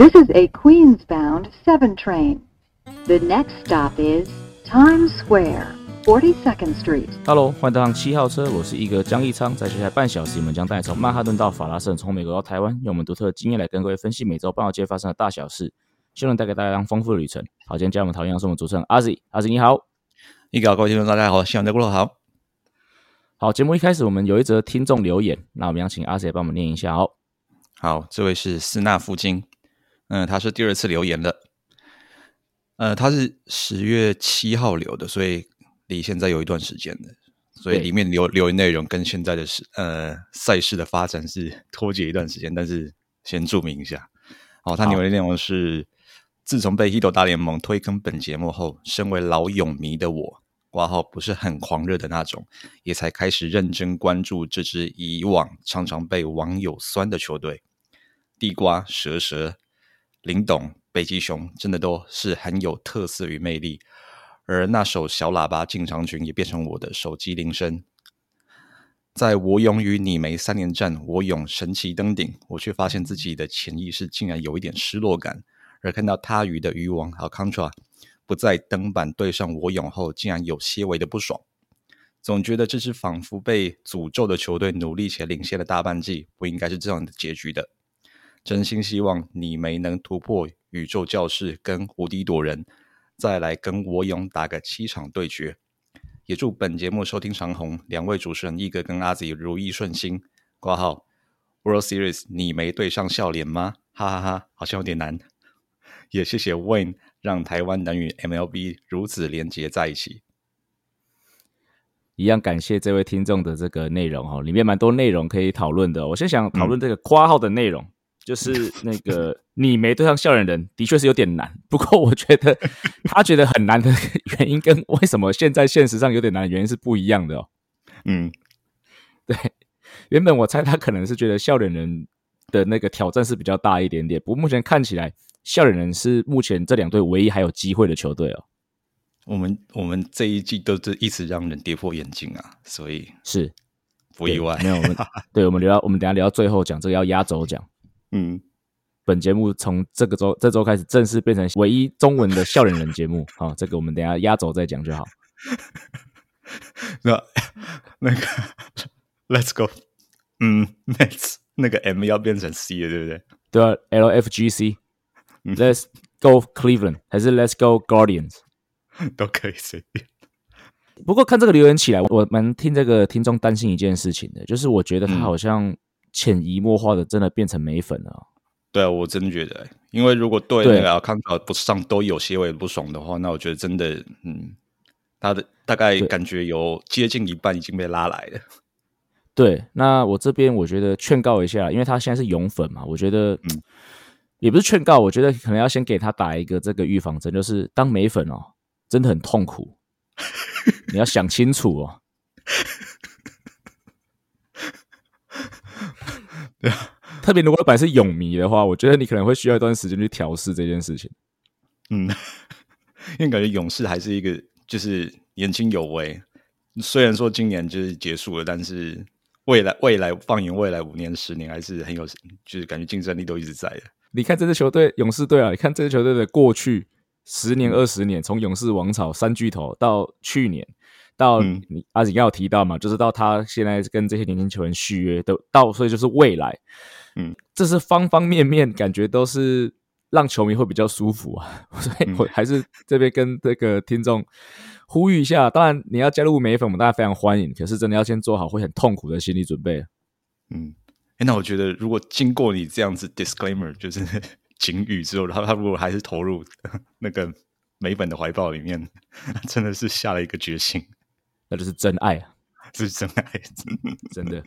This is a Queens-bound 7 train. The next stop is Times Square, 42nd Street. Hello，欢迎搭上七号车，我是一哥江一昌。在接下来半小时，我们将带你从曼哈顿到法拉盛，从美国到台湾，用我们独特的经验来跟各位分析美洲半岛街发生的大小事，希望带给大家一丰富的旅程。好，今天加入我们讨论是我们主持人阿 Z，阿 Z 你好，一哥各位听众大家好，希望大家过得好。好，节目一开始我们有一则听众留言，那我们要请阿 Z 帮我们念一下。哦，好，这位是斯纳夫金。嗯，他是第二次留言了。呃，他是十月七号留的，所以离现在有一段时间了。所以里面留留言内容跟现在的是呃赛事的发展是脱节一段时间，但是先注明一下。好，他留言内容是：自从被《h i t 大联盟》推坑本节目后，身为老泳迷的我，挂号不是很狂热的那种，也才开始认真关注这支以往常常被网友酸的球队——地瓜蛇蛇。林董、北极熊真的都是很有特色与魅力，而那首小喇叭进场曲也变成我的手机铃声。在我勇与你没三连战，我勇神奇登顶，我却发现自己的潜意识竟然有一点失落感。而看到他鱼的鱼王和 Contra 不在登板对上我勇后，竟然有些微的不爽。总觉得这支仿佛被诅咒的球队努力且领先了大半季，不应该是这样的结局的。真心希望你没能突破宇宙教室跟无敌躲人，再来跟我勇打个七场对决。也祝本节目收听长虹两位主持人一哥跟阿 Z 如意顺心。挂号 World Series 你没对上笑脸吗？哈哈哈，好像有点难。也谢谢 Wayne 让台湾能与 MLB 如此连接在一起。一样感谢这位听众的这个内容哈，里面蛮多内容可以讨论的。我先想讨论这个括号的内容。就是那个你没对上笑脸人，的确是有点难。不过我觉得他觉得很难的原因，跟为什么现在现实上有点难的原因是不一样的哦。嗯，对，原本我猜他可能是觉得笑脸人的那个挑战是比较大一点点。不过目前看起来，笑脸人是目前这两队唯一还有机会的球队哦。我们我们这一季都是一直让人跌破眼镜啊，所以是不意外。没有，我们 对我们聊到我们等下聊到最后讲这个要压轴讲。嗯，本节目从这个周这周开始正式变成唯一中文的笑脸人节目。好，这个我们等下压轴再讲就好。那那个，Let's go。嗯，Let's 那个 M 要变成 C 了，对不对？对啊，L F G C。Let's go Cleveland 还是 Let's go Guardians 都可以随便。不过看这个留言起来，我蛮听这个听众担心一件事情的，就是我觉得他好像。潜移默化的，真的变成美粉了。对啊，我真觉得，因为如果对那个康考不上都有些微不爽的话，那我觉得真的，嗯，他的大概感觉有接近一半已经被拉来了。对，那我这边我觉得劝告一下，因为他现在是勇粉嘛，我觉得，嗯，也不是劝告，我觉得可能要先给他打一个这个预防针，就是当美粉哦，真的很痛苦，你要想清楚哦。对啊，特别如果本来是泳迷的话，我觉得你可能会需要一段时间去调试这件事情。嗯，因为感觉勇士还是一个就是年轻有为，虽然说今年就是结束了，但是未来未来放眼未来五年十年还是很有，就是感觉竞争力都一直在的。你看这支球队勇士队啊，你看这支球队的过去十年二十年，从勇士王朝三巨头到去年。到你阿锦要提到嘛，就是到他现在跟这些年轻球员续约都到，所以就是未来，嗯，这是方方面面感觉都是让球迷会比较舒服啊，所以我还是这边跟这个听众呼吁一下，当然你要加入美粉，我们大家非常欢迎，可是真的要先做好会很痛苦的心理准备。嗯，哎，那我觉得如果经过你这样子 disclaimer 就是 警语之后，然后他如果还是投入 那个美粉的怀抱里面，真的是下了一个决心。那就是真爱啊！是真爱，真的。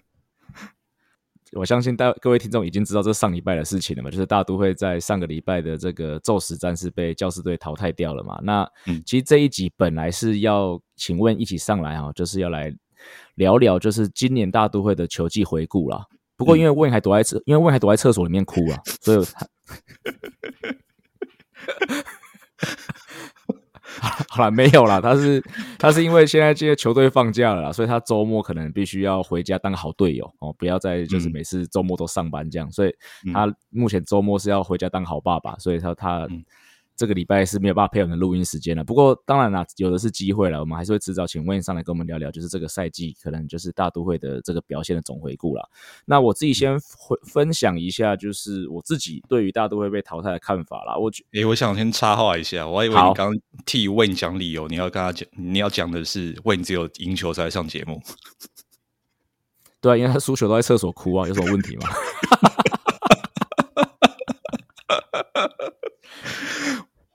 我相信大各位听众已经知道这上礼拜的事情了嘛？就是大都会在上个礼拜的这个宙斯战士被教师队淘汰掉了嘛？那其实这一集本来是要请问一起上来哈，就是要来聊聊就是今年大都会的球季回顾啦。不过因为问还躲在厕，因为问还躲在厕所里面哭啊，所以他。好了，没有了。他是他是因为现在这些球队放假了啦，所以他周末可能必须要回家当好队友哦，不要再就是嗯每次周末都上班这样，所以他目前周末是要回家当好爸爸，所以他他嗯这个礼拜是没有办法配合我们的录音时间了。不过当然啦，有的是机会了，我们还是会迟早请 Wayne 上来跟我们聊聊，就是这个赛季可能就是大都会的这个表现的总回顾了。那我自己先分分享一下，就是我自己对于大都会被淘汰的看法啦。我觉诶，我想先插话一下，我还以为你刚刚替 Wayne 讲理由，你要跟他讲，你要讲的是 Wayne 只有赢球才上节目。对啊，因为他输球都在厕所哭啊，有什么问题吗？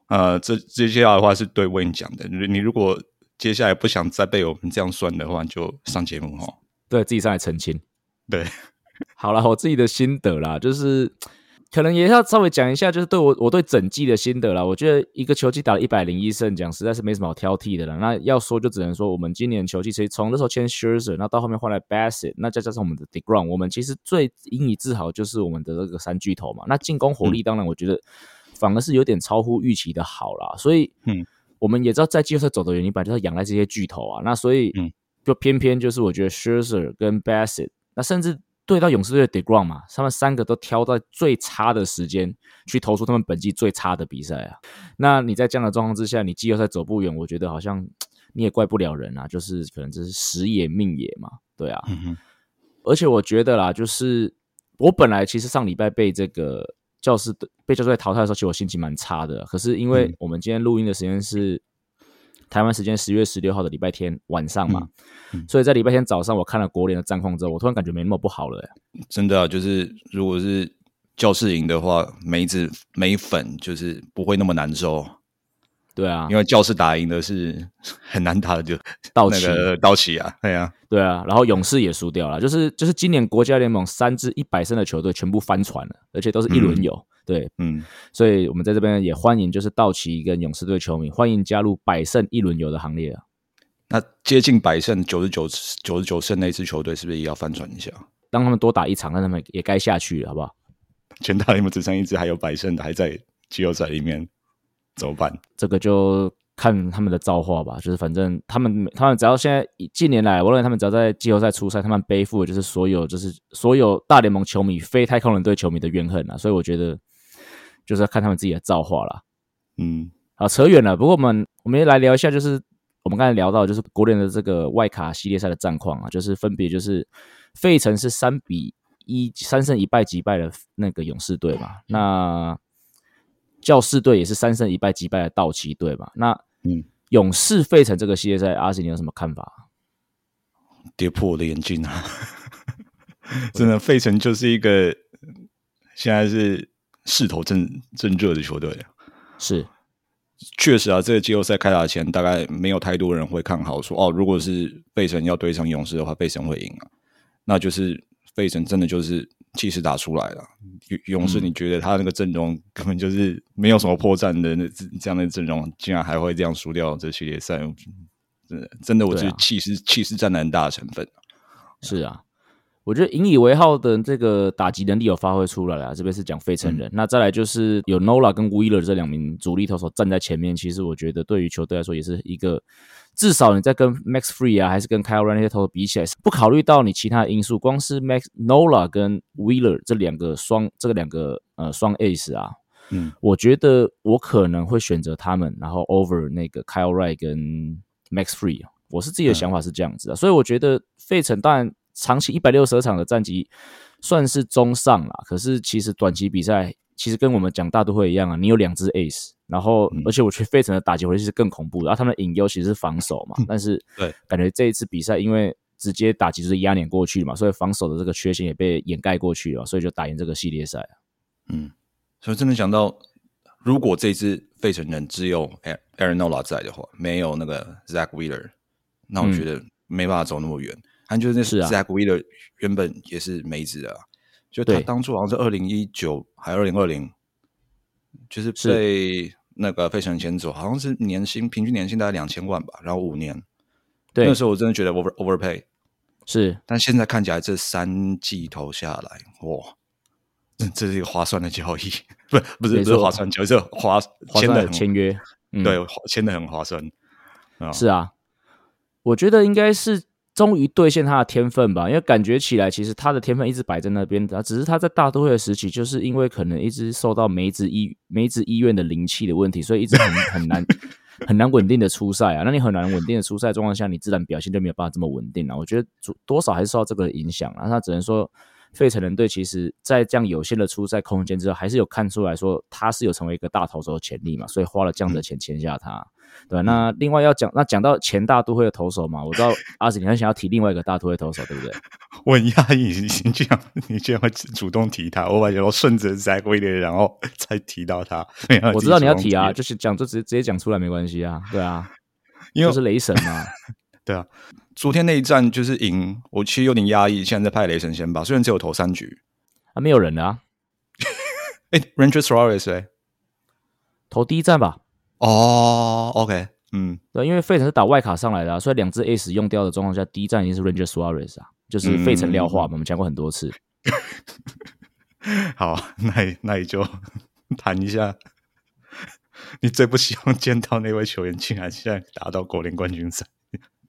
呃，这接下来的话是对 Wayne 讲的，你你如果接下来不想再被我们这样算的话，你就上节目哈。对自己上来澄清。对，好了，我自己的心得啦，就是可能也要稍微讲一下，就是对我我对整季的心得啦。我觉得一个球季打了一百零一胜，讲实在是没什么好挑剔的了。那要说就只能说，我们今年球季其实从那时候签 Scherzer，那到后面换来 Bassett，那再加上我们的 Degrom，我们其实最引以自豪就是我们的这个三巨头嘛。那进攻火力当然我觉得反而是有点超乎预期的好啦，所以嗯。我们也知道，在季后赛走的原因，本来就是仰赖这些巨头啊。那所以，嗯，就偏偏就是我觉得 Scherzer 跟 Bassett，那甚至对到勇士队的 Degrom 嘛，他们三个都挑在最差的时间去投出他们本季最差的比赛啊。那你在这样的状况之下，你季后赛走不远，我觉得好像你也怪不了人啊，就是可能这是时也命也嘛，对啊。嗯，而且我觉得啦，就是我本来其实上礼拜被这个教师队被教师队淘汰的时候，其实我心情蛮差的。可是因为嗯我们今天录音的时间是台湾时间十月十六号的礼拜天晚上嘛，嗯嗯所以在礼拜天早上我看了国联的战况之后，我突然感觉没那么不好了、欸。真的啊，就是如果是教室赢的话，梅子梅粉就是不会那么难受，对啊，因为教室打赢的是很难打的，就 道奇那个道奇啊，对啊，对啊，然后勇士也输掉了，就是就是今年国家联盟三支一百胜的球队全部翻船了，而且都是一轮游。对，嗯，所以我们在这边也欢迎就是道奇跟勇士队球迷欢迎加入百胜一轮游的行列啊。那接近百胜九十九九十九胜那支球队是不是也要翻船一下？当他们多打一场，让他们也该下去了，好不好？全大联盟只剩一支还有百胜的还在季后赛里面，怎么办？这个就看他们的造化吧。就是反正他们他们只要现在近年来，我认为他们只要在季后赛出赛，他们背负的就是所有就是所有大联盟球迷、非太空人队球迷的怨恨啊。所以我觉得就是要看他们自己的造化啦。嗯好，扯远了。不过我们我们也来聊一下，就是我们刚才聊到，就是国联的这个外卡系列赛的战况啊，就是分别就是费城是三比一三胜一败击败了那个勇士队嘛，那教士队也是三胜一败击败了道奇队嘛，那嗯，勇士费城这个系列赛，阿信你有什么看法？跌破我的眼镜啊！真的，费城就是一个现在是势头正正热的球队啊。是确实啊，这个季后赛开打前，大概没有太多人会看好说哦，如果是费城要对上勇士的话，费城会赢啊。那就是费城真的就是气势打出来了。勇勇士，嗯你觉得他那个阵容根本就是没有什么破绽的那这这样的阵容，竟然还会这样输掉这系列赛？真的，真的，我觉对啊得气势气势占了很大的成分。是啊，我觉得引以为豪的这个打击能力有发挥出来了。这边是讲费城人，那再来就是有 Nola 跟 Wheeler 这两名主力投手站在前面，其实我觉得对于球队来说也是一个，至少你在跟 Max Free 啊，还是跟 Kyle Ryan 那些投手比起来，不考虑到你其他的因素，光是 Max Nola 跟 Wheeler 这两个双这个两个呃双 Ace 啊，嗯，我觉得我可能会选择他们，然后 over 那个 Kyle Wright 跟 Max Free，我是自己的想法是这样子的，所以我觉得费城当然长期一百六十二场的战绩算是中上啦，可是其实短期比赛其实跟我们讲大都会一样啊，你有两支 Ace，然后、嗯而且我觉得费城的打击回去是更恐怖的，然后他们的隐忧其实是防守嘛，但是对，感觉这一次比赛因为直接打击就是压碾过去嘛，所以防守的这个缺陷也被掩盖过去了，所以就打赢这个系列赛啊。嗯，所以真的想到，如果这支费城人只有 Aaron Nola 在的话，没有那个 Zach Wheeler，那我觉得没办法走那么远。他就是 Zach Wheeler 原本也是梅子的、啊，就他当初好像是二零一九还二零二零，就是是。被那个费城人牵走，好像是年薪平均年薪大概两千万吧，然后五年。对。那，时候我真的觉得 over overpay，是。但现在看起来这三季投下来，哇，这这是一个划算的交易，不不是不是划算交易，是划划算的签的签约，嗯，对，签的很划算啊。是啊，我觉得应该是终于兑现他的天分吧，因为感觉起来其实他的天分一直摆在那边的，只是他在大都会的时期，就是因为可能一直受到梅子医梅子医院的灵气的问题，所以一直很很难 很难稳定的出赛啊。那你很难稳定的出赛状况下，你自然表现就没有办法这么稳定了。我觉得多少还是受到这个影响啊。他只能说。费城人队其实，在这样有限的出赛空间之后，还是有看出来说他是有成为一个大投手的潜力嘛，所以花了这样的钱签下他。对，那另外要讲，那讲到前大都会的投手嘛，我知道 阿紫你很想要提另外一个大都会投手，对不对？我很讶异，你这样你居然会主动提他，我感觉我顺着再过一点，然后再提到他。我知道你要提啊，就是讲就直接直接讲出来没关系啊，对啊，因为是雷神嘛，对啊。昨天那一战就是赢，我其实有点压抑。现在在派雷神先吧，虽然只有投三局，啊，没有人啊。哎，Ranger Suarez 哎，投第一战吧。哦，OK，嗯，对，因为费城是打外卡上来的，所以两只使用掉的状况下，第一站已经是 Ranger Suarez 啊，就是费城廖化嘛，我们讲过很多次。好，那那你就 谈一下，你最不希望见到那位球员，竟然现在打到国联冠军赛。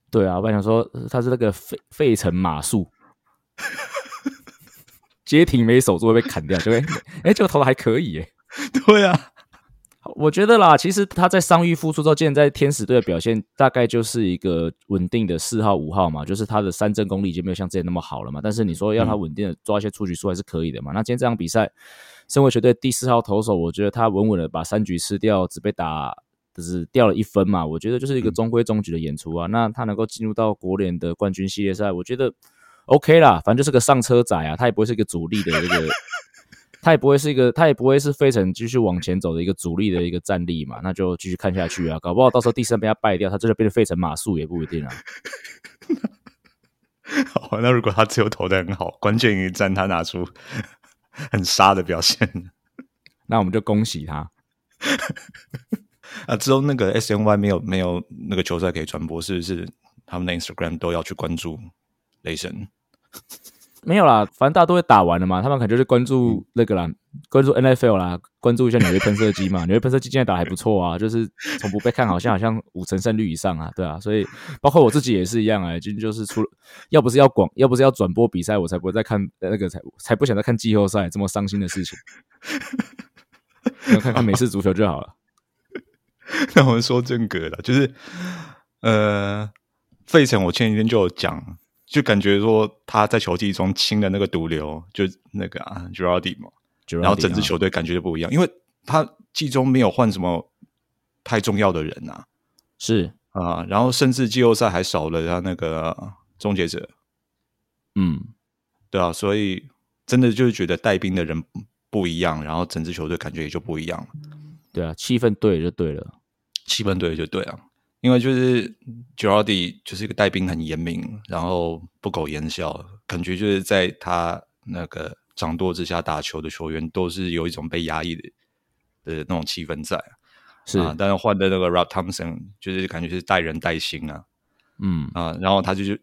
对啊，我想说他是那个费费城马术，接停没守住会被砍掉，就会哎，这个投的还可以耶。对啊，我觉得啦，其实他在伤愈复出之后，现在在天使队的表现大概就是一个稳定的四号五号嘛，就是他的三振功力已经没有像之前那么好了嘛。但是你说要他稳定的抓一些出局数还是可以的嘛。那今天这场比赛，身为球队第四号投手，我觉得他稳稳的把三局吃掉，只被打。就是掉了一分嘛，我觉得就是一个中规中矩的演出啊。那他能够进入到国联的冠军系列赛，我觉得 OK 啦。反正就是个上车仔啊，他也不会是一个主力的这个，他也不会是一个，他也不会是费城继续往前走的一个主力的一个战力嘛。那就继续看下去啊，搞不好到时候第三被他败掉，他真的变成费城马术也不一定啊。好，那如果他自由投的很好，关键一战他拿出很杀的表现，那我们就恭喜他。啊，之后那个 S N Y 没有没有那个球赛可以传播，是不是？他们的 Instagram 都要去关注雷神？没有啦，反正大家都会打完了嘛，他们可能就是关注那个啦，关注 N F L 啦，关注一下纽约喷射机嘛。纽约喷射机现在打还不错啊，就是从不被看好像好像五成胜率以上啊，对啊，所以包括我自己也是一样啊，就就是除了要不是要广，要不是要转播比赛，我才不会再看那个才才不想再看季后赛这么伤心的事情，要看看美式足球就好了。那我们说正格了，就是呃，费城，我前几天就有讲，就感觉说他在球季中清的那个毒瘤，就那个啊 g i r a d i 嘛，然后整支球队感觉就不一样，因为他季中没有换什么太重要的人啊，是。啊，然后甚至季后赛还少了他那个终结者，嗯，对啊，所以真的就是觉得带兵的人不一样，然后整支球队感觉也就不一样了。对啊，气氛对就对了，气氛对就对啊，因为就是 j o r d y 就是一个带兵很严明，然后不苟言笑，感觉就是在他那个掌舵之下打球的球员都是有一种被压抑的的那种气氛在，是。啊，但是换的那个 Rob Thompson 就是感觉是带人带心啊，嗯。啊，然后他就是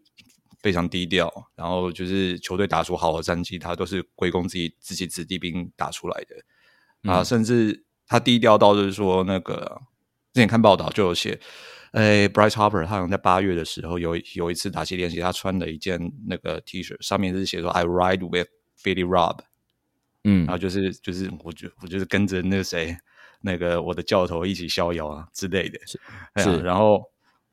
非常低调，然后就是球队打出好的战绩，他都是归功自己自己子弟兵打出来的。啊，甚至。他低调到就是说，那个之前看报道就有写，诶，Bryce Harper 他好像在八月的时候有有一次打击练习，他穿了一件那个 T 恤，上面是写说 "I ride with Philly Rob"，嗯，然后就是就是我就我就是跟着那个谁那个我的教头一起逍遥啊之类的，是。是，然后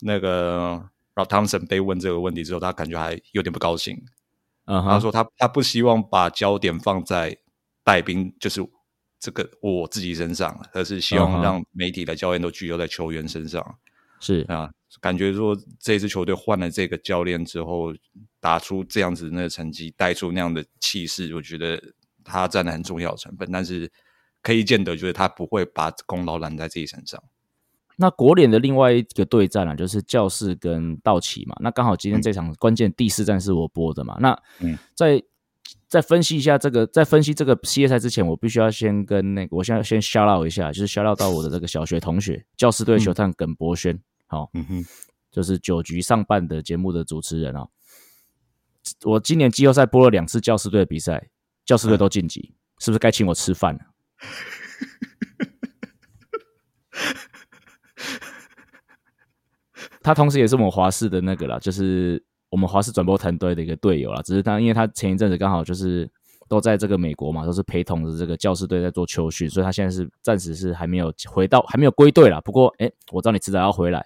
那个 Rob Thompson 被问这个问题之后，他感觉还有点不高兴，嗯，他说他他不希望把焦点放在带兵，就是。这个我自己身上，而是希望让媒体的教练都聚焦在球员身上。是啊，感觉说这支球队换了这个教练之后，打出这样子那个成绩，带出那样的气势，我觉得他占了很重要的成分。但是可以见得，就是他不会把功劳揽在自己身上。那国联的另外一个对战啊，就是教士跟道奇嘛。那刚好今天这场关键第四战是我播的嘛。那在在分析一下这个，在分析这个系列赛之前，我必须要先跟那个，我现在先 shout out 一下，就是 shout out 到我的这个小学同学，教师队球探耿博轩，好，嗯哼，就是九局上半的节目的主持人啊。我今年季后赛播了两次教师队的比赛，教师队都晋级，是不是该请我吃饭了？他同时也是我们华视的那个啦，就是我们华视转播团队的一个队友啦。只是他因为他前一阵子刚好就是都在这个美国嘛，都是陪同着这个教师队在做秋训，所以他现在是暂时是还没有回到，还没有归队啦。不过，哎，我知道你迟早要回来，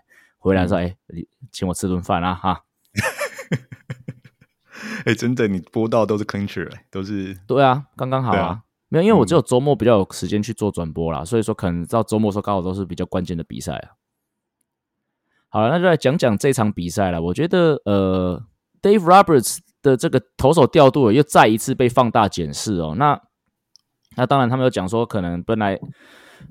回来说，哎，你请我吃顿饭啊，哈。哎，真的，你播到都是 clincher，都是对啊，刚刚好啊。没有，因为我只有周末比较有时间去做转播啦，所以说可能到周末时候刚好都是比较关键的比赛啊。好了，那就来讲讲这场比赛了。我觉得，呃，Dave Roberts 的这个投手调度又再一次被放大检视哦。那那当然，他们有讲说，可能本来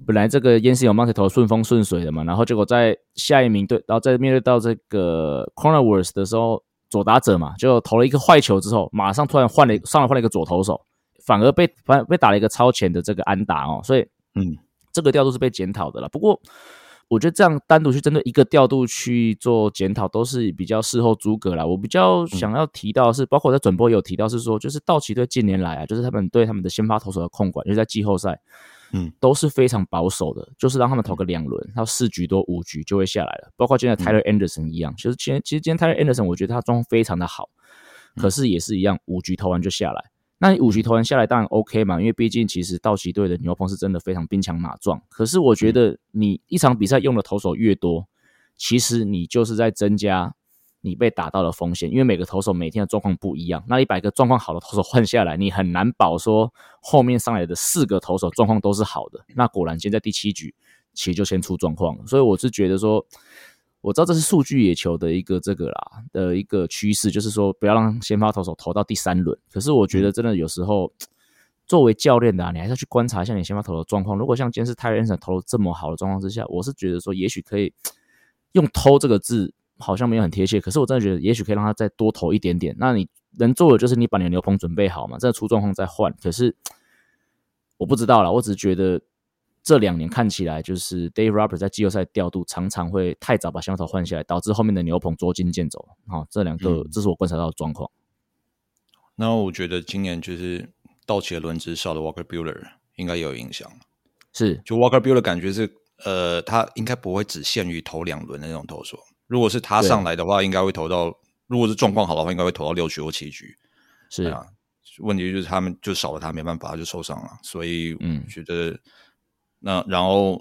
本来这个烟西有投顺风顺水的嘛，然后结果在下一名对，然后在面对到这个 Cornerworth 的时候，左打者嘛，就投了一个坏球之后，马上突然换了上来换了一个左投手。反而被反被打了一个超前的这个安打哦，所以嗯，这个调度是被检讨的了。不过我觉得这样单独去针对一个调度去做检讨，都是比较事后诸葛了。我比较想要提到是，包括在转播有提到是说，就是道奇队近年来啊，就是他们对他们的先发投手的控管，就在季后赛，嗯，都是非常保守的，就是让他们投个两轮，到四局多五局就会下来了。包括今天 Tyler Anderson 一样，其实今其实今天 Tyler Anderson 我觉得他状况非常的好，可是也是一样，五局投完就下来。那你五局投完下来当然 OK 嘛，因为毕竟其实道奇队的牛棚是真的非常兵强马壮。可是我觉得你一场比赛用的投手越多，其实你就是在增加你被打到的风险，因为每个投手每天的状况不一样。那一百个状况好的投手换下来，你很难保说后面上来的四个投手状况都是好的。那果然现在第七局其实就先出状况了，所以我是觉得说。我知道这是数据野球的一个这个啦的一个趋势，就是说不要让先发投手投到第三轮。可是我觉得真的有时候，作为教练的，啊，你还是要去观察一下你先发投的状况。如果像今天是泰瑞恩森投的这么好的状况之下，我是觉得说也许可以用“偷”这个字，好像没有很贴切。可是我真的觉得也许可以让他再多投一点点。那你能做的就是你把你的牛棚准备好嘛，真的出状况再换。可是 我不知道啦，我只是觉得。这两年看起来就是 Dave Roberts 在季后赛调度常常会太早把先发投换下来，导致后面的牛棚捉襟见肘。好，这两个这是我观察到的状况。那我觉得今年就是道奇的轮值少的 Walker Bueller 应该有影响。是，就 Walker Bueller 感觉是呃，他应该不会只限于投两轮的那种投手。如果是他上来的话，应该会投到，如果是状况好的话，应该会投到六局或七局。是啊，问题就是他们就少了他，没办法就受伤了。所以，嗯，觉得。那然后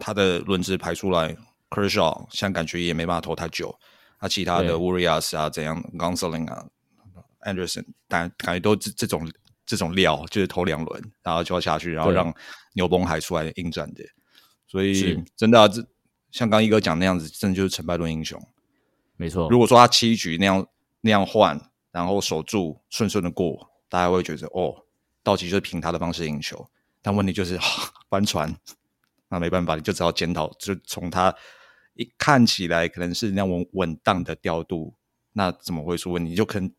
他的轮值排出来，Kershaw 现在感觉也没办法投太久。那其他的 Urias 啊，怎样 g o n s l i n g 啊，Anderson，但感觉都这这种这种料，就是投两轮，然后就要下去，然后让牛崩海出来应战的。所以真的，这像刚一哥讲那样子，真的就是成败论英雄。没错，如果说他七局那样那样换，然后守住顺顺的过，大家会觉得哦，道奇就是凭他的方式赢球。但问题就是翻船，那没办法，你就只好检讨。就从他一看起来可能是那种稳当的调度，那怎么会出问题？就可能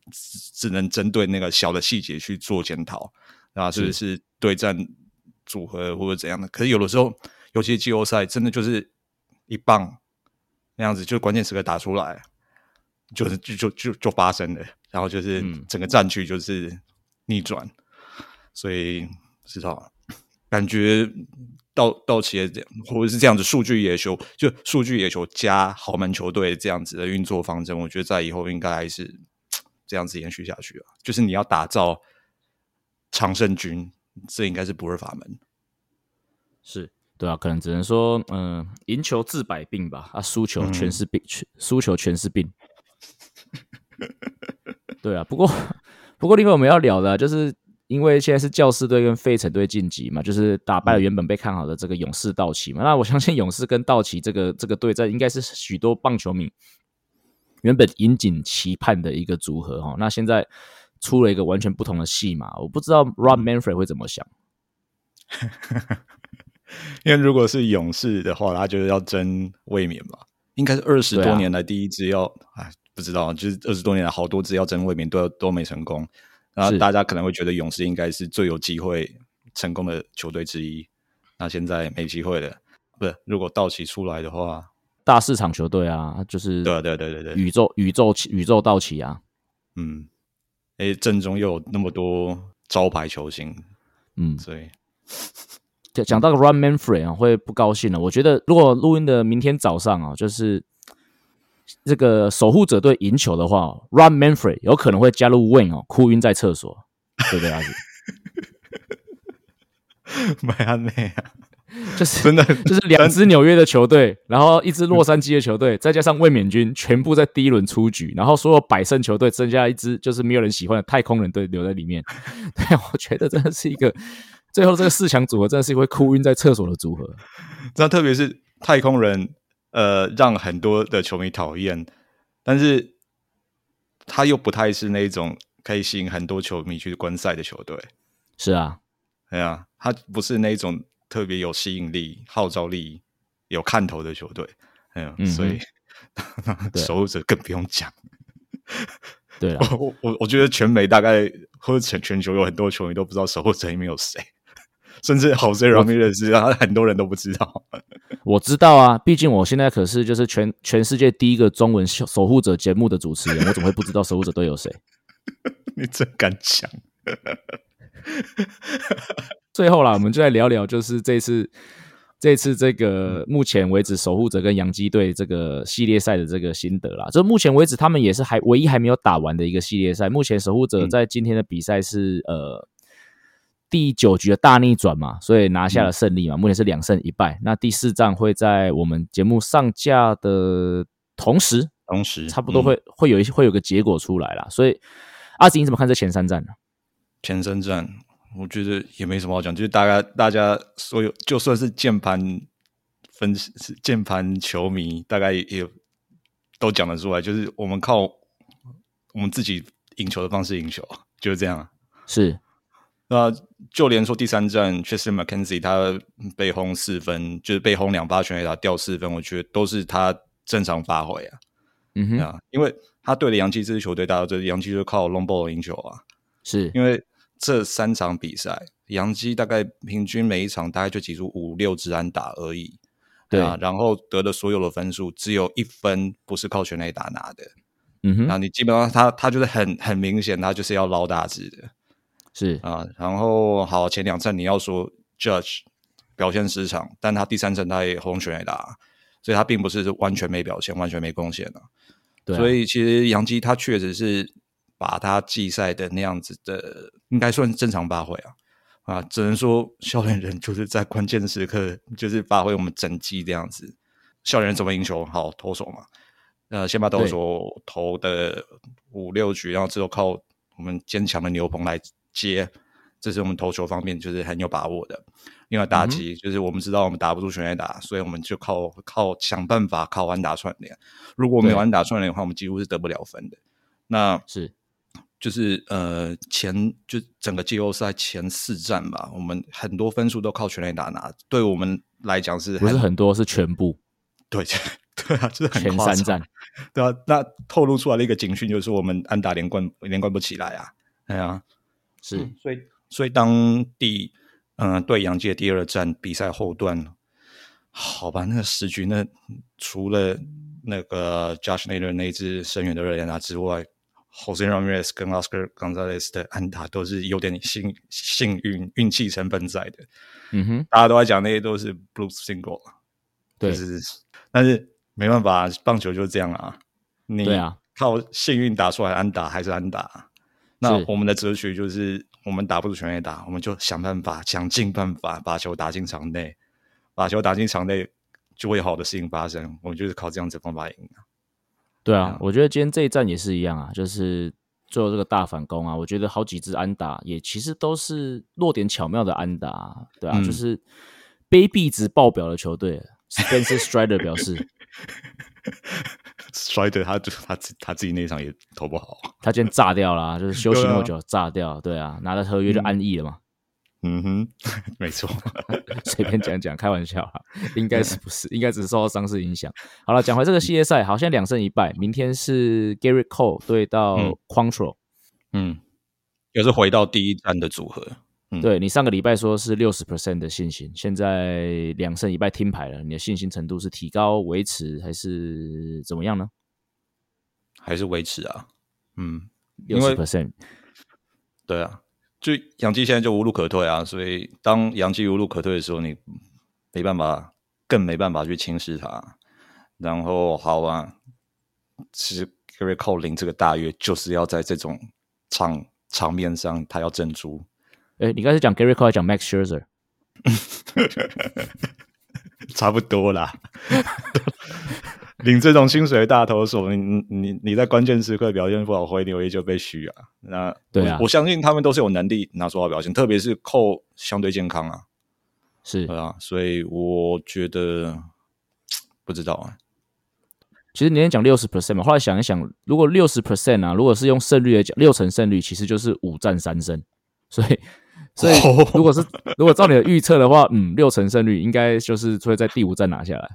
只能针对那个小的细节去做检讨，啊，是不是对战组合或者怎样的？可是有的时候，尤其季后赛，真的就是一棒那样子，就关键时刻打出来，就是就就就就发生了，然后就是整个战局就是逆转，所以知道。感觉到到企业这样，或者是这样子，数据野球就数据野球加豪门球队这样子的运作方针，我觉得在以后应该还是 这样子延续下去啊。就是你要打造常胜军，这应该是不二法门。是对啊，可能只能说，嗯，赢球治百病吧，啊，输球全是病，输球全是病。对啊，不过 不过，另外我们要聊的就是。因为现在是教士队跟费城队晋级嘛，就是打败了原本被看好的这个勇士道奇嘛。那我相信勇士跟道奇这个这个对战，应该是许多棒球迷原本引颈期盼的一个组合哈。那现在出了一个完全不同的戏码，我不知道 Rob Manfred 会怎么想。因为如果是勇士的话，他就是要争卫冕嘛，应该是二十多年来第一支要，哎，不知道，就是二十多年来好多支要争卫冕都都没成功。然后大家可能会觉得勇士应该是最有机会成功的球队之一，那现在没机会了。不是，如果道奇出来的话，大市场球队啊，就是对对对对对，宇宙宇宙宇宙道奇啊，嗯，哎，阵中又有那么多招牌球星，嗯，所以讲讲到个 Run Manfred 啊，会不高兴了。我觉得如果录音的明天早上啊，就是这个守护者队赢球的话，Run Manfred 有可能会加入 Win 哦，哭晕在厕所，对不对，阿子？迈阿密啊，就是真的就是两支纽约的球队，然后一支洛杉矶的球队，再加上卫冕军，全部在第一轮出局，然后所有百胜球队剩下一支就是没有人喜欢的太空人队留在里面。对，我觉得真的是一个最后这个四强组合，真的是一个会哭晕在厕所的组合。那特别是太空人，呃，让很多的球迷讨厌，但是他又不太是那种可以吸引很多球迷去观赛的球队。是啊，对啊，他不是那种特别有吸引力、号召力、有看头的球队。哎呀，嗯所以对 守护者更不用讲。对啊，我我我觉得全美大概或者全全球有很多球迷都不知道守护者里面有谁，甚至好 s e Ramirez 他很多人都不知道。我知道啊，毕竟我现在可是就是全全世界第一个中文守守护者节目的主持人，我怎么会不知道守护者队有谁？你真敢讲！最后啦，我们就来聊聊，就是这次这次这个目前为止守护者跟洋基队这个系列赛的这个心得啦。就目前为止他们也是还唯一还没有打完的一个系列赛。目前守护者在今天的比赛是、呃第九局的大逆转嘛，所以拿下了胜利嘛。目前是两胜一败。那第四战会在我们节目上架的同时，同时差不多嗯会、会有一会有个结果出来啦。所以阿紫，你怎么看这前三战呢？前三战，我觉得也没什么好讲，就是大家大家所有就算是键盘分析键盘球迷，大概也有都讲得出来，就是我们靠我们自己赢球的方式赢球，就是这样啊。是那就连说第三战 t r i s t a n McKenzie 他被轰四分，就是被轰两发全垒打掉四分，我觉得都是他正常发挥啊。嗯哼，啊，因为他对的洋基这支球队，大家都知道洋基就靠 long ball 赢球啊。是因为这三场比赛，洋基大概平均每一场大概就挤出五六支安打而已。对啊，然后得的所有的分数只有一分不是靠全垒打拿的，嗯哼，然后你基本上他他就是很很明显，他就是要捞大支的是啊。然后好，前两站你要说 Judge 表现失常，但他第三站他也轰拳也打，所以他并不是完全没表现，完全没贡献啊。对啊、所以其实杨基他确实是把他季赛的那样子的，应该算正常发挥啊啊，只能说笑脸人就是在关键时刻就是发挥我们整季这样子。笑脸人怎么赢球？好投手嘛，呃，先把投手投的五六局，然后之后靠我们坚强的牛棚来接，这是我们投球方面就是很有把握的。另外打击、就是我们知道我们打不出全垒打，所以我们就靠靠想办法靠安打串联。如果没有安打串联的话，我们几乎是得不了分的。那是。就是呃前就整个季后赛前四战吧，我们很多分数都靠全垒打拿，对我们来讲是不是很多是全部。对 对啊，就是很前夸张三战，对啊，那透露出来的一个警讯就是我们安打连贯连贯不起来啊，哎呀、是。所以所以当第嗯、呃对洋基的第二战比赛后段，好吧，那个十局那除了那个 Josh Naylor 那一支深远的热连打之外，Jose Ramirez 跟 Oscar Gonzalez 的安打都是有点幸幸运运气成分在的，嗯哼，大家都在讲那些都是 blue single，对。就是但是没办法，棒球就是这样啊，你对啊，靠幸运打出来安打还是安打。那我们的哲学就是，我们打不出全垒打，我们就想办法，想尽办法把球打进场内，把球打进场内，就会有好的事情发生。我们就是靠这样子方法赢啊。对啊啊，我觉得今天这一战也是一样啊，就是最后这个大反攻啊，我觉得好几支安打也其实都是落点巧妙的安打啊，对啊，嗯就是卑鄙值爆表的球队，Spencer Strider 表示，Strider 他他自他自己那场也投不好，他今天炸掉了啊、就是休息那么久炸掉，对啊，拿了合约就安逸了嘛，嗯。哼，没错，随便讲讲，开玩笑啦，应该是不是？应该只是受到伤势影响。好了，讲回这个系列赛，好像两胜一败，明天是 Gary Cole 对到嗯。Quantrill，、嗯，又是回到第一站的组合，嗯对你上个礼拜说是六十 percent 的信心，现在两胜一败听牌了，你的信心程度是提高、维持还是怎么样呢？还是维持啊，嗯，六十 percent，对啊，就杨基现在就无路可退啊，所以当杨基无路可退的时候，你没办法，更没办法去轻视他。然后好啊，其实 Gary Cole 领这个大约就是要在这种场场面上，他要镇住。哎，你刚才讲 Gary Cole 还讲 Max Scherzer，差不多啦。领这种薪水的大投手，你你你在关键时刻表现不好，回牛也就被虚啊。那对啊。我，我相信他们都是有能力拿出好表现，特别是扣相对健康啊，是。对啊，所以我觉得 不知道啊，其实你先讲六十 percent 嘛，后来想一想，如果六十 percent 啊，如果是用胜率来讲，六成胜率其实就是五战三胜，所以所以如果是如果照你的预测的话，嗯，六成胜率应该就是会在第五站拿下来。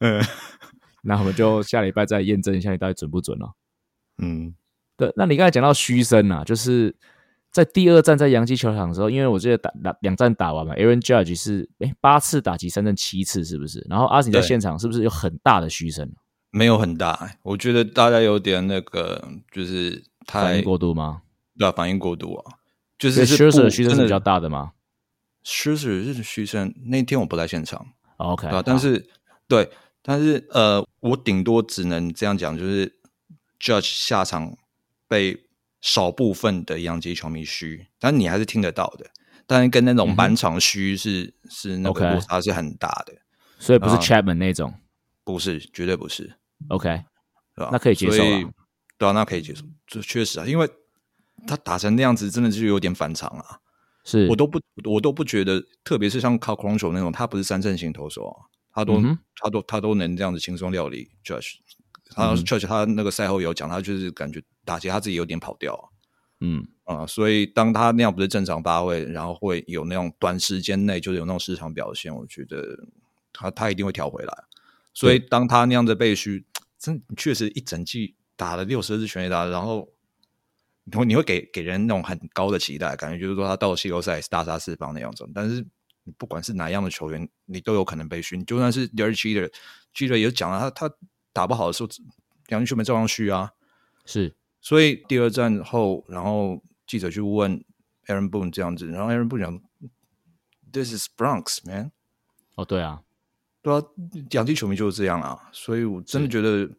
嗯 那我们就下礼拜再验证一下你到底准不准哦。嗯对，那你刚才讲到嘘声啊，就是在第二站在洋基球场的时候，因为我记得打打两站打完嘛，Aaron Judge 是诶八次打击三振七次，是不是？然后阿信在现场是不是有很大的嘘声？没有很大，我觉得大家有点那个，就是太反应过度吗？对啊，反应过度啊，就是虚声是比较大的吗？E e r 是虚声，那天我不在现场，哦？OK，但是对，但是呃，我顶多只能这样讲，就是 Judge 下场被少部分的洋基球迷嘘，但你还是听得到的，但是跟那种满场嘘是、是那个落差是很大的，所以不是啊。Chapman 那种。不是，绝对不是，OK，对吧？那可以接受对啊，那可以接受，这确实啊，因为他打成那样子，真的是有点反常啊。是我都不，我都不觉得，特别是像 Carl c r o n c h 那种，他不是三阵型投手啊，他都、嗯他都他都能这样子轻松料理 Judge。他嗯 Judge 他那个赛后有讲，他就是感觉打击他自己有点跑掉嗯啊、啊所以当他那样不是正常发挥，然后会有那种短时间内就是有那种市场表现，我觉得他他一定会调回来。所以当他那样的被虚，真确实一整季打了六十支全垒打，然后你会你会给给人那种很高的期待，感觉就是说他到了季后赛是大杀四方那样子。但是你不管是哪样的球员，你都有可能被训。就算是 Derek Jeter，Jeter 也讲了，他他打不好的时候，两军球员照样续啊。是所以第二战后，然后记者去问 Aaron Boone 这样子，然后 Aaron Boone 讲，This is Bronx man。哦对啊，对啊，洋基球迷就是这样啊，所以我真的觉得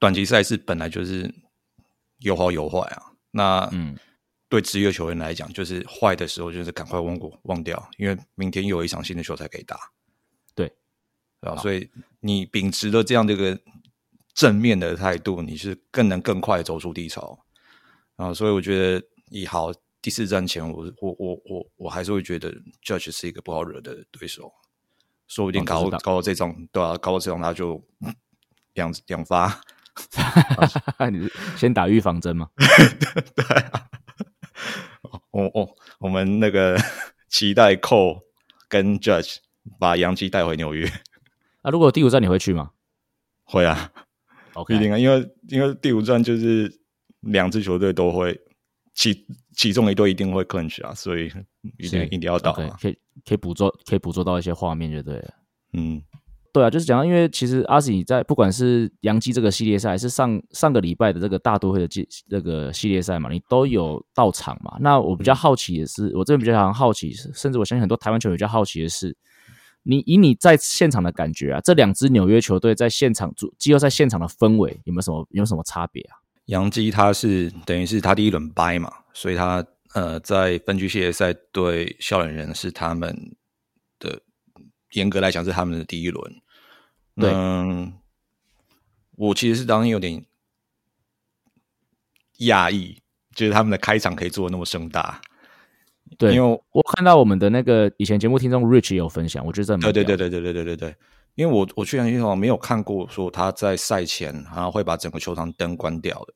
短期赛事本来就是有好有坏啊。那嗯对职业球员来讲，就是坏的时候就是赶快忘过忘掉，因为明天又有一场新的球赛可以打。对，对吧？所以你秉持了这样的一个正面的态度，你是更能更快走出低潮啊。所以我觉得以好第四战前，我我我我我还是会觉得 Judge 是一个不好惹的对手，说不定搞搞到这种对啊，搞到这种他就 两两发。你先打预防针嘛？对啊，我我我们那个期待 Cole 跟 Judge 把杨基带回纽约，啊，如果有第五站你会去吗会啊，不？OK，一定啊，因为因为第五站就是两支球队都会其其中一队一定会 clinch 啊，所以一定一定要到可以可以捕捉可以捕捉到一些画面就对了。嗯对啊，就是讲到，因为其实阿喜在不管是洋基这个系列赛，还是上上个礼拜的这个大都会的季这个系列赛嘛，你都有到场嘛。那我比较好奇的是，我这边比较想好奇，甚至我相信很多台湾球迷比较好奇的是，你以你在现场的感觉啊，这两支纽约球队在现场主季后赛现场的氛围有没有什么有什么差别啊？杨基他是等于是他第一轮掰嘛，所以他呃在分区系列赛对笑脸人是他们的严格来讲是他们的第一轮。对嗯，我其实是当时有点讶异，就是他们的开场可以做的那么盛大。对，因为我看到我们的那个以前节目听众 Rich 也有分享，我觉得这对对对对对对对对对，因为我我去洋基球场没有看过说他在赛前然后会把整个球场灯关掉的，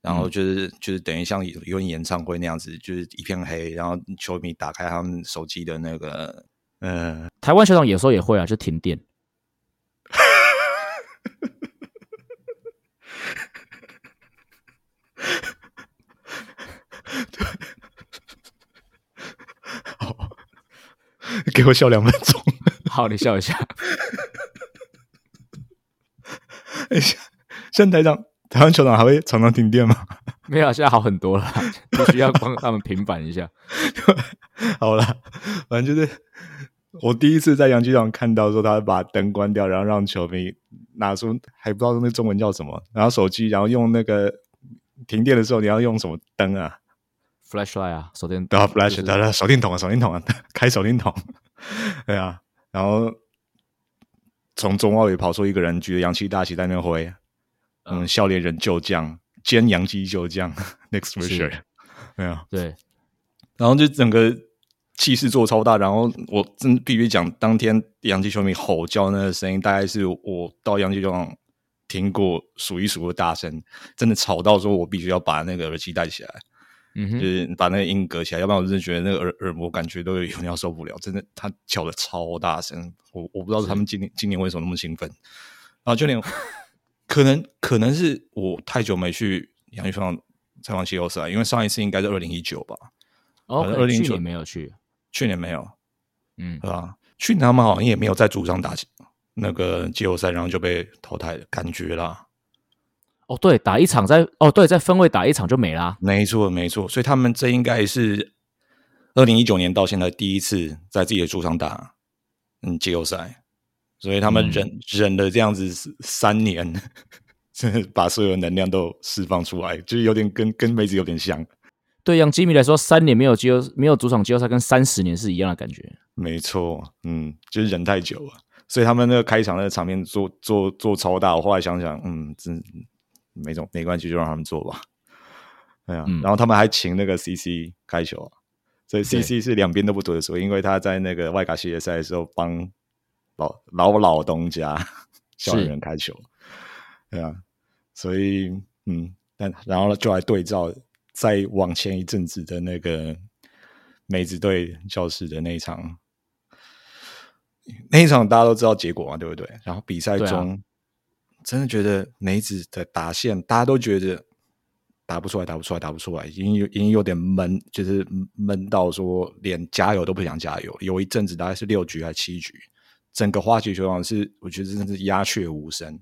然后就是、就是等于像有有演唱会那样子，就是一片黑，然后球迷打开他们手机的那个呃，台湾球场有时候也会啊，就停电。给我笑两分钟。好，你笑一下。哎，现在台长台湾球场还会常常停电吗？没有，现在好很多了，必须要帮他们平反一下。好了，反正就是我第一次在洋基场看到说他把灯关掉，然后让球迷拿出还不知道那中文叫什么，然后手机，然后用那个停电的时候你要用什么灯啊？flashlight 啊，手电对啊，flash，就是对对，手电筒啊，手电筒啊，开手电筒，对啊，然后从中奥里跑出一个人，举着洋气大旗在那挥，嗯，笑脸人旧将，兼洋基旧将，next sure，没有，对，然后就整个气势做超大，然后我真必须讲，当天洋基球迷吼叫那个声音，大概是我到洋基球场听过数一数二大声，真的吵到说我必须要把那个耳机戴起来。就嗯哼，是把那个音隔起来，要不然我真的觉得那个耳耳膜感觉都有点要受不了。真的，他叫的超大声，我我不知道他们今年今年为什么那么兴奋。然后就连 可能可能是我太久没去洋基球场采访季后赛，因为上一次应该是二零一九吧，哦，二零一九没有去，去年没有，嗯对，吧？去年他们好像也没有在主场打那个季后赛，然后就被淘汰的，感觉啦。哦，对，打一场在哦，对，在分位打一场就没啦，没错，没错，所以他们这应该是二零一九年到现在第一次在自己的主场打嗯季后赛，所以他们忍、忍了这样子三年，真的把所有能量都释放出来，就是有点跟跟梅子有点像。对杨基米来说，三年没有季后没有主场季后赛，跟三十年是一样的感觉。没错，嗯，就是忍太久了，所以他们那个开场那个场面做做做超大。我后来想想，嗯，真没种没关系，就让他们做吧。对啊，嗯然后他们还请那个 CC 开球啊，所以 CC 是两边都不得手，因为他在那个外卡系列赛的时候帮老老老东家小人开球，对啊，所以嗯，但然后就来对照再往前一阵子的那个梅子队教室的那一场，那一场大家都知道结果嘛，对不对？然后比赛中、真的觉得梅子的打线，大家都觉得打不出来，打不出来，打不出来，已经有已经有点闷，就是闷到说连加油都不想加油。有一阵子大概是六局还是七局，整个花旗球场是我觉得真的是鸦雀无声。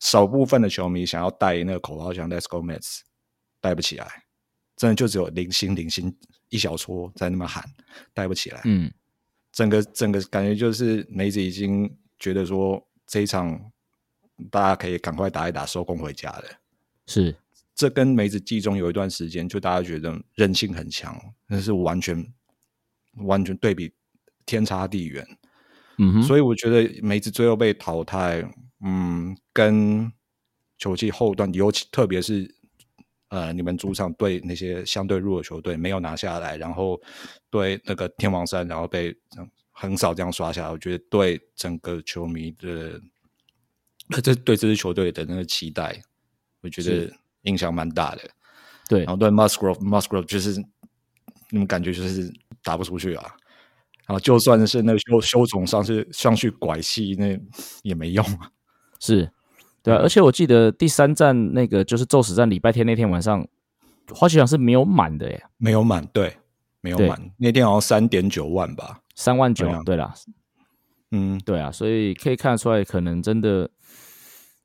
少部分的球迷想要带那个口号，像 “Let's go Mets”，带不起来，真的就只有零星零星一小撮在那么喊，带不起来。嗯，整个整个感觉就是梅子已经觉得说这一场大家可以赶快打一打，收工回家了。是这跟梅子季中有一段时间，就大家觉得韧性很强，那是完全完全对比天差地远。嗯哼，所以我觉得梅子最后被淘汰，嗯，跟球季后段，尤其特别是呃，你们主场对那些相对弱的球队没有拿下来，然后对那个天王山，然后被横扫这样刷下来，我觉得对整个球迷的，呃这对这支球队的那个期待，我觉得影响蛮大的。对然后对 Musgrove，Musgrove 就是你们感觉就是打不出去啊。然后就算是那个修修总上是上去拐戏，那也没用啊。是，对啊，而且我记得第三站那个就是宙斯站礼拜天那天晚上，花旗场是没有满的耶，没有满，对，没有满。那天好像三点九万吧。三万九对啦，嗯，对啊，所以可以看得出来，可能真的，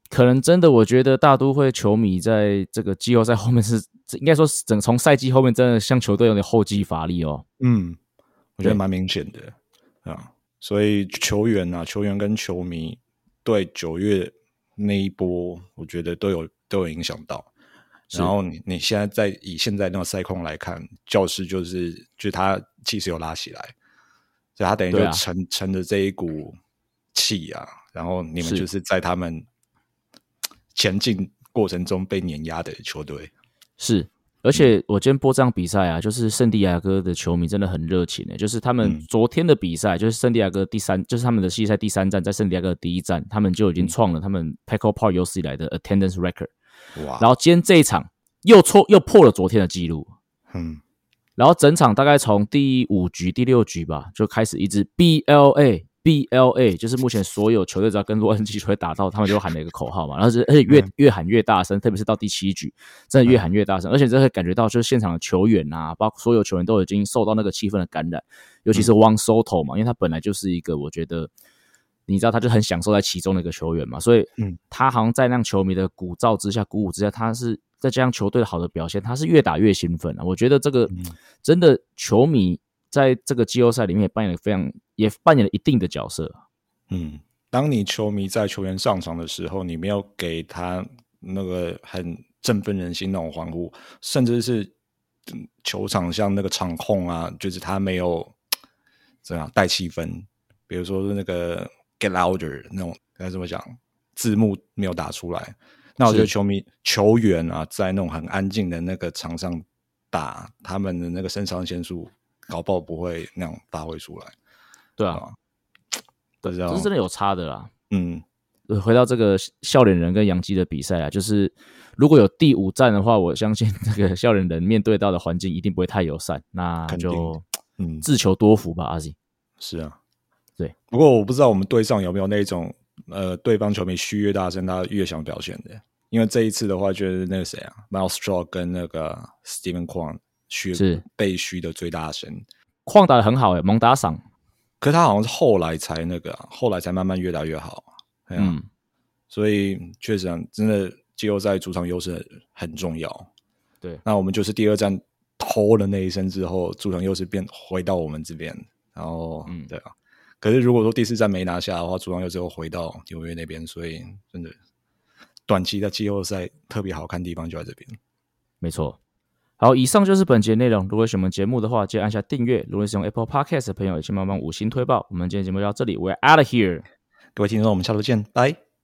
可能真的，我觉得大都会球迷在这个季后赛后面是，应该说是整从赛季后面真的像球队有点后继乏力哦。嗯，我觉得蛮明显的啊。所以球员啊，球员跟球迷对九月那一波，我觉得都有都有影响到。然后你你现在在以现在那个赛况来看，教师就是就是他气势有拉起来，所以他等于就沉啊乘乘着这一股气啊，然后你们就是在他们前进过程中被碾压的球队。是，而且我今天播这场比赛啊，就是圣地亚哥的球迷真的很热情诶，就是他们嗯。昨天的比赛，就是圣地亚哥第三，就是他们的系列赛第三站，在圣地亚哥的第一站，他们就已嗯。经创了他们 Petco Park 有史以来的 attendance record，哇，然后今天这一场又错又破了昨天的记录，嗯，然后整场大概从第五局、第六局吧，就开始一直 BLA BLA，就是目前所有球队只要跟洛杉矶球队打到，他们就喊了一个口号嘛，然后是而且越、越喊越大声，特别是到第七局，真的越喊越大声，而且真的会感觉到就是现场的球员啊，包括所有球员都已经受到那个气氛的感染，尤其是 One Soto 嘛，因为他本来就是一个我觉得。你知道，他就很享受在其中的一个球员嘛，所以，嗯，他好像在让球迷的鼓噪之下、鼓舞之下，他是再加上球队的好的表现，他是越打越兴奋啊。我觉得这个真的球迷在这个季后赛里面也扮演了非常也扮演了一定的角色。嗯，当你球迷在球员上场的时候，你没有给他那个很振奋人心那种欢呼，甚至是嗯球场像那个场控啊，就是他没有 怎样带气氛，比如说是那个 get louder 那种该怎么讲，字幕没有打出来，那我觉得球迷球员啊，在那种很安静的那个场上打，他们的那个肾上腺素搞不好不会那样发挥出来，对啊，不知道这是真的有差的啦。嗯。呃回到这个笑脸人跟杨基的比赛啊，就是如果有第五战的话，我相信这个笑脸人面对到的环境一定不会太友善，那就嗯自求多福吧，阿 Z。是啊，对。不过我不知道我们队上有没有那种呃，对方球迷嘘越大声，他越想表现的。因为这一次的话，就是那个谁啊，Miles Straw 跟那个 Steven Kwan 嘘是被嘘的最大声。矿打的很好诶、猛打赏。可是他好像是后来才那个啊、后来才慢慢越打越好嗯，所以确实啊，真的季后赛主场优势很很重要。对那我们就是第二站偷了那一声之后，主场优势变回到我们这边，然后嗯对啊。可是如果说第四站没拿下的话，主场优势又回到纽约那边，所以真的短期的季后赛特别好看的地方就在这边。没错。好，以上就是本节内容。如果喜欢我们节目的话，记得按下订阅。如果是用 Apple Podcast 的朋友，也请帮忙五星推爆。我们今天节目就到这里，We're out of here。各位听众，我们下周见，拜。